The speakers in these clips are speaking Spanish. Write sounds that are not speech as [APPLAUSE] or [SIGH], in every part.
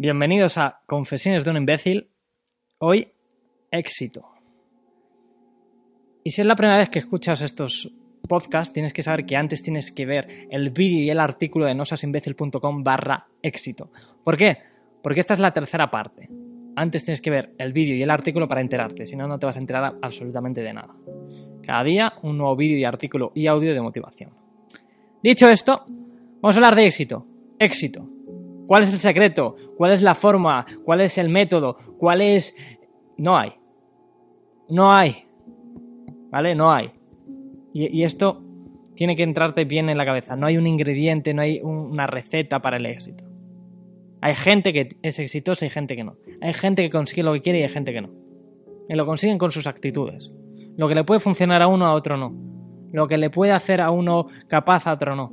Bienvenidos a Confesiones de un imbécil. Hoy, éxito. Y si es la primera vez que escuchas estos podcasts, tienes que saber que antes tienes que ver el vídeo y el artículo de nosasimbécil.com barra éxito. ¿Por qué? Porque esta es la tercera parte. Antes tienes que ver el vídeo y el artículo para enterarte, si no, no te vas a enterar absolutamente de nada. Cada día un nuevo vídeo y artículo y audio de motivación. Dicho esto, vamos a hablar de éxito. Éxito. ¿Cuál es el secreto? ¿Cuál es la forma? ¿Cuál es el método? ¿Cuál es...? No hay. No hay. ¿Vale? No hay. Y, esto tiene que entrarte bien en la cabeza. No hay un ingrediente, no hay una receta para el éxito. Hay gente que es exitosa y gente que no. Hay gente que consigue lo que quiere y hay gente que no. Y lo consiguen con sus actitudes. Lo que le puede funcionar a uno, a otro no. Lo que le puede hacer a uno capaz, a otro no.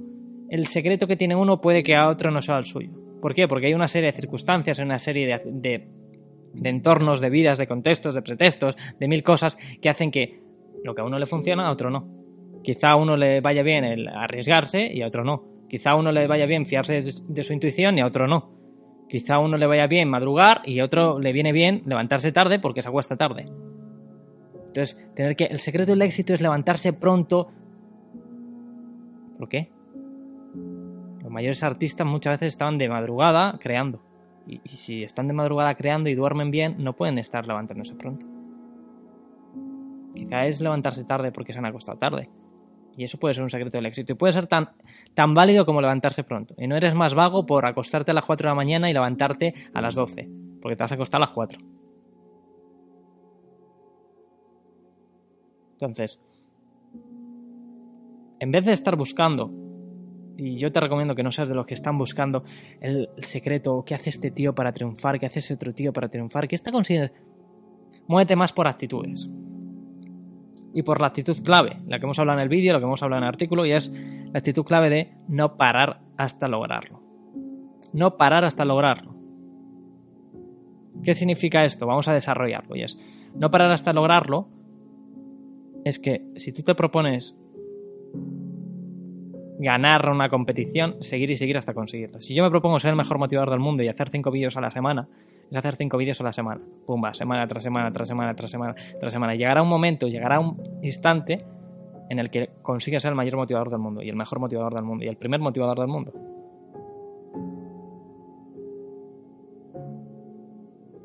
El secreto que tiene uno puede que a otro no sea el suyo. ¿Por qué? Porque hay una serie de circunstancias, una serie de, entornos, de vidas, de contextos, de pretextos, de mil cosas que hacen que lo que a uno le funciona, a otro no. Quizá a uno le vaya bien el arriesgarse y a otro no. Quizá a uno le vaya bien fiarse de su intuición y a otro no. Quizá a uno le vaya bien madrugar y a otro le viene bien levantarse tarde porque se acuesta tarde. Entonces, tener que el secreto del éxito es levantarse pronto. ¿Por qué? Mayores artistas muchas veces estaban de madrugada creando. Y, si están de madrugada creando y duermen bien, no pueden estar levantándose pronto. Quizá es levantarse tarde porque se han acostado tarde. Y eso puede ser un secreto del éxito. Y puede ser tan, tan válido como levantarse pronto. Y no eres más vago por acostarte a las 4 de la mañana y levantarte a las 12. Porque te has acostado a las 4. Entonces, en vez de estar buscando y yo te recomiendo que no seas de los que están buscando el, secreto, qué hace este tío para triunfar, qué hace ese otro tío para triunfar, qué está consiguiendo. Muévete más por actitudes. Y por la actitud clave, la que hemos hablado en el vídeo, la que hemos hablado en el artículo, y es la actitud clave de no parar hasta lograrlo. No parar hasta lograrlo. ¿Qué significa esto? Vamos a desarrollarlo. Y es, no parar hasta lograrlo es que si tú te propones ganar una competición, seguir y seguir hasta conseguirlo. Si yo me propongo ser el mejor motivador del mundo y hacer cinco vídeos a la semana, es hacer cinco vídeos a la semana. Pumba, semana tras semana, tras semana, tras semana, tras semana. Llegará un momento, llegará un instante en el que consigues ser el mayor motivador del mundo y el mejor motivador del mundo y el primer motivador del mundo.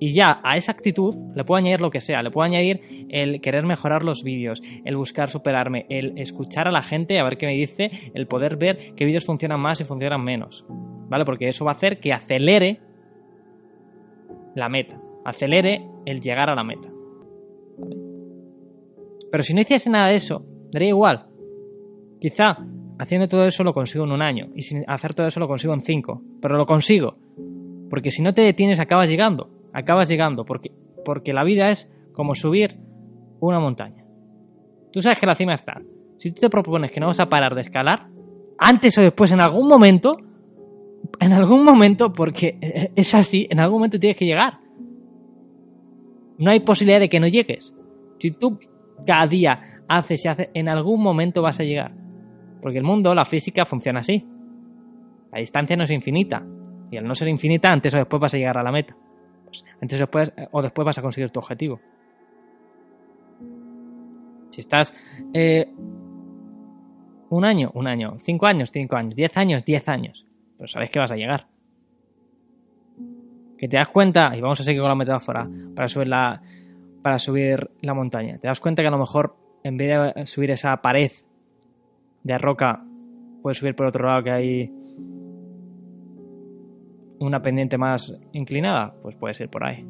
Y ya a esa actitud le puedo añadir lo que sea, le puedo añadir el querer mejorar los vídeos, el buscar superarme, el escuchar a la gente a ver qué me dice, el poder ver qué vídeos funcionan más y funcionan menos. ¿Vale? Porque eso va a hacer que acelere la meta, acelere el llegar a la meta. Pero si no hiciese nada de eso, daría igual. Quizá haciendo todo eso lo consigo en un año y sin hacer todo eso lo consigo en cinco, pero lo consigo. Porque si no te detienes acabas llegando acabas llegando, porque, porque la vida es como subir una montaña. Tú sabes que la cima está. Si tú te propones que no vas a parar de escalar, antes o después, en algún momento, en algún momento, porque [LAUGHS] es así, en algún momento tienes que llegar. No hay posibilidad de que no llegues. Si tú cada día haces y haces, en algún momento vas a llegar. Porque el mundo, la física, funciona así. La distancia no es infinita. Y al no ser infinita, antes o después vas a llegar a la meta. Antes o después, o después vas a conseguir tu objetivo. Si estás eh, un año, un año, cinco años, cinco años, diez años, diez años, pero sabes que vas a llegar. Que te das cuenta, y vamos a seguir con la metáfora para subir la, para subir la montaña, te das cuenta que a lo mejor en vez de subir esa pared de roca, puedes subir por otro lado que hay una pendiente más inclinada, pues puedes ir por ahí.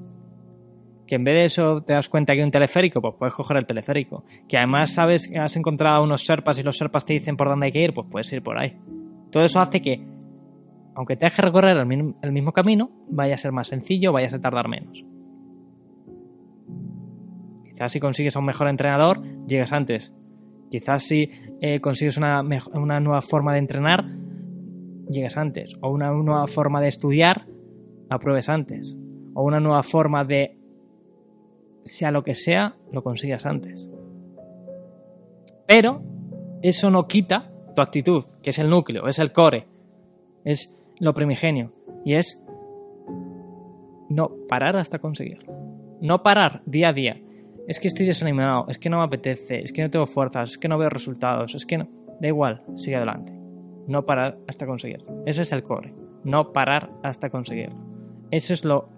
Que en vez de eso te das cuenta que hay un teleférico, pues puedes coger el teleférico. Que además sabes que has encontrado unos serpas y los serpas te dicen por dónde hay que ir, pues puedes ir por ahí. Todo eso hace que, aunque te que recorrer el mismo, camino, vaya a ser más sencillo, vayas a tardar menos. Quizás si consigues a un mejor entrenador, llegas antes. Quizás si eh, consigues una, una nueva forma de entrenar, llegues antes. O una nueva forma de estudiar, apruebes antes. O una nueva forma de, sea lo que sea, lo consigas antes. Pero eso no quita tu actitud, que es el núcleo, es el core, es lo primigenio. Y es no parar hasta conseguirlo. No parar día a día. Es que estoy desanimado, es que no me apetece, es que no tengo fuerzas, es que no veo resultados, es que no. Da igual, sigue adelante. No parar hasta conseguirlo. Ese es el core. No parar hasta conseguirlo. Eso es lo,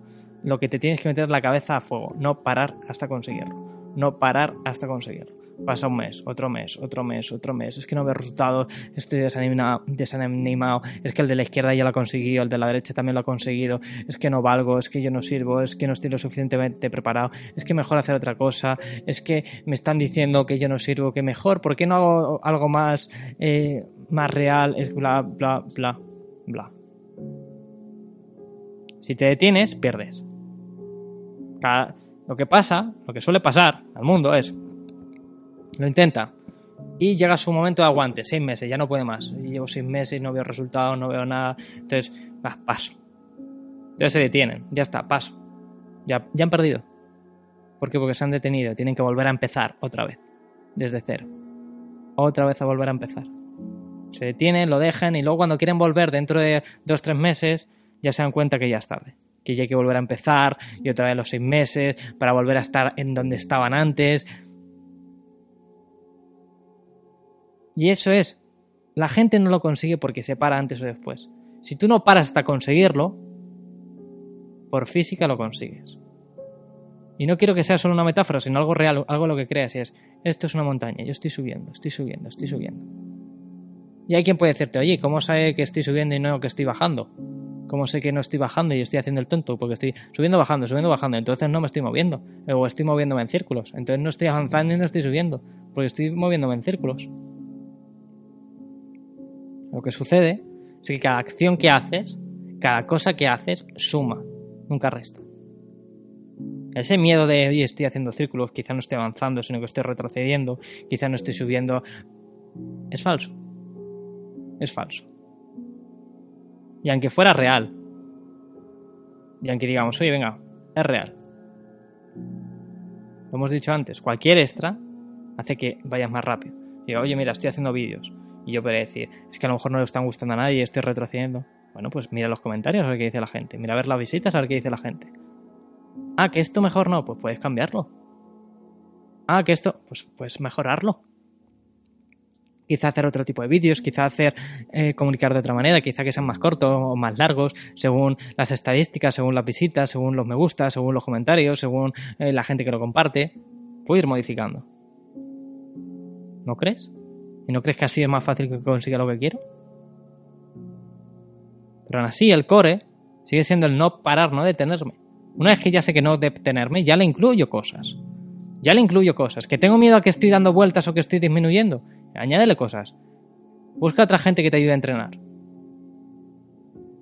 lo que te tienes que meter la cabeza a fuego. No parar hasta conseguirlo. No parar hasta conseguirlo. Pasa un mes, otro mes, otro mes, otro mes. Es que no veo resultados, estoy desanimado, desanimado. Es que el de la izquierda ya lo ha conseguido, el de la derecha también lo ha conseguido. Es que no valgo, es que yo no sirvo, es que no estoy lo suficientemente preparado. Es que mejor hacer otra cosa. Es que me están diciendo que yo no sirvo, que mejor, ¿por qué no hago algo más, eh, más real? Es bla, bla, bla, bla. Si te detienes, pierdes. lo que pasa, lo que suele pasar al mundo es lo intenta. Y llega su momento de aguante, seis meses, ya no puede más. Llevo seis meses, no veo resultados, no veo nada. Entonces, va, paso. Entonces se detienen, ya está, paso. Ya, ya han perdido. ¿Por qué? Porque se han detenido, tienen que volver a empezar otra vez, desde cero. Otra vez a volver a empezar. Se detienen, lo dejan y luego cuando quieren volver dentro de dos, tres meses, ya se dan cuenta que ya es tarde. Que ya hay que volver a empezar y otra vez los seis meses para volver a estar en donde estaban antes. Y eso es, la gente no lo consigue porque se para antes o después. Si tú no paras hasta conseguirlo, por física lo consigues. Y no quiero que sea solo una metáfora, sino algo real, algo lo que creas. Y es, esto es una montaña, yo estoy subiendo, estoy subiendo, estoy subiendo. Y hay quien puede decirte, oye, ¿cómo sé que estoy subiendo y no que estoy bajando? ¿Cómo sé que no estoy bajando y estoy haciendo el tonto? Porque estoy subiendo, bajando, subiendo, bajando. Entonces no me estoy moviendo. O estoy moviéndome en círculos. Entonces no estoy avanzando y no estoy subiendo. Porque estoy moviéndome en círculos. Lo que sucede es que cada acción que haces, cada cosa que haces, suma, nunca resta. Ese miedo de, oye, estoy haciendo círculos, quizá no estoy avanzando, sino que estoy retrocediendo, quizá no estoy subiendo, es falso. Es falso. Y aunque fuera real, y aunque digamos, oye, venga, es real. Lo hemos dicho antes, cualquier extra hace que vayas más rápido. Digo, oye, mira, estoy haciendo vídeos. Y yo podría decir, es que a lo mejor no le están gustando a nadie estoy retrocediendo. Bueno, pues mira los comentarios a ver qué dice la gente. Mira a ver las visitas a ver qué dice la gente. Ah, que esto mejor no, pues puedes cambiarlo. Ah, que esto, pues puedes mejorarlo. Quizá hacer otro tipo de vídeos, quizá hacer eh, comunicar de otra manera, quizá que sean más cortos o más largos, según las estadísticas, según las visitas, según los me gusta, según los comentarios, según eh, la gente que lo comparte. Puedes ir modificando. ¿No crees? ¿Y no crees que así es más fácil que consiga lo que quiero? Pero aún así, el core sigue siendo el no parar, no detenerme. Una vez que ya sé que no detenerme, ya le incluyo cosas. Ya le incluyo cosas. Que tengo miedo a que estoy dando vueltas o que estoy disminuyendo. Añádele cosas. Busca otra gente que te ayude a entrenar.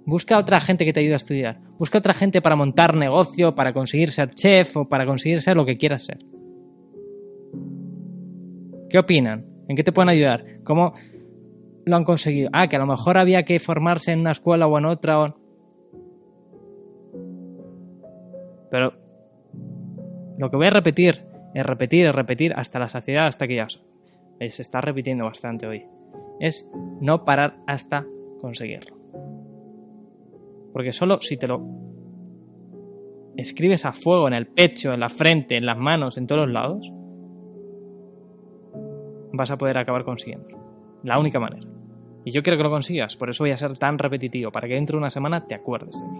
Busca otra gente que te ayude a estudiar. Busca otra gente para montar negocio, para conseguir ser chef o para conseguir ser lo que quieras ser. ¿Qué opinan? ¿En qué te pueden ayudar? ¿Cómo lo han conseguido? Ah, que a lo mejor había que formarse en una escuela o en otra. Pero lo que voy a repetir es repetir, es repetir hasta la saciedad, hasta que ya se está repitiendo bastante hoy. Es no parar hasta conseguirlo. Porque solo si te lo escribes a fuego en el pecho, en la frente, en las manos, en todos los lados, vas a poder acabar consiguiendo. La única manera. Y yo quiero que lo consigas, por eso voy a ser tan repetitivo, para que dentro de una semana te acuerdes de mí.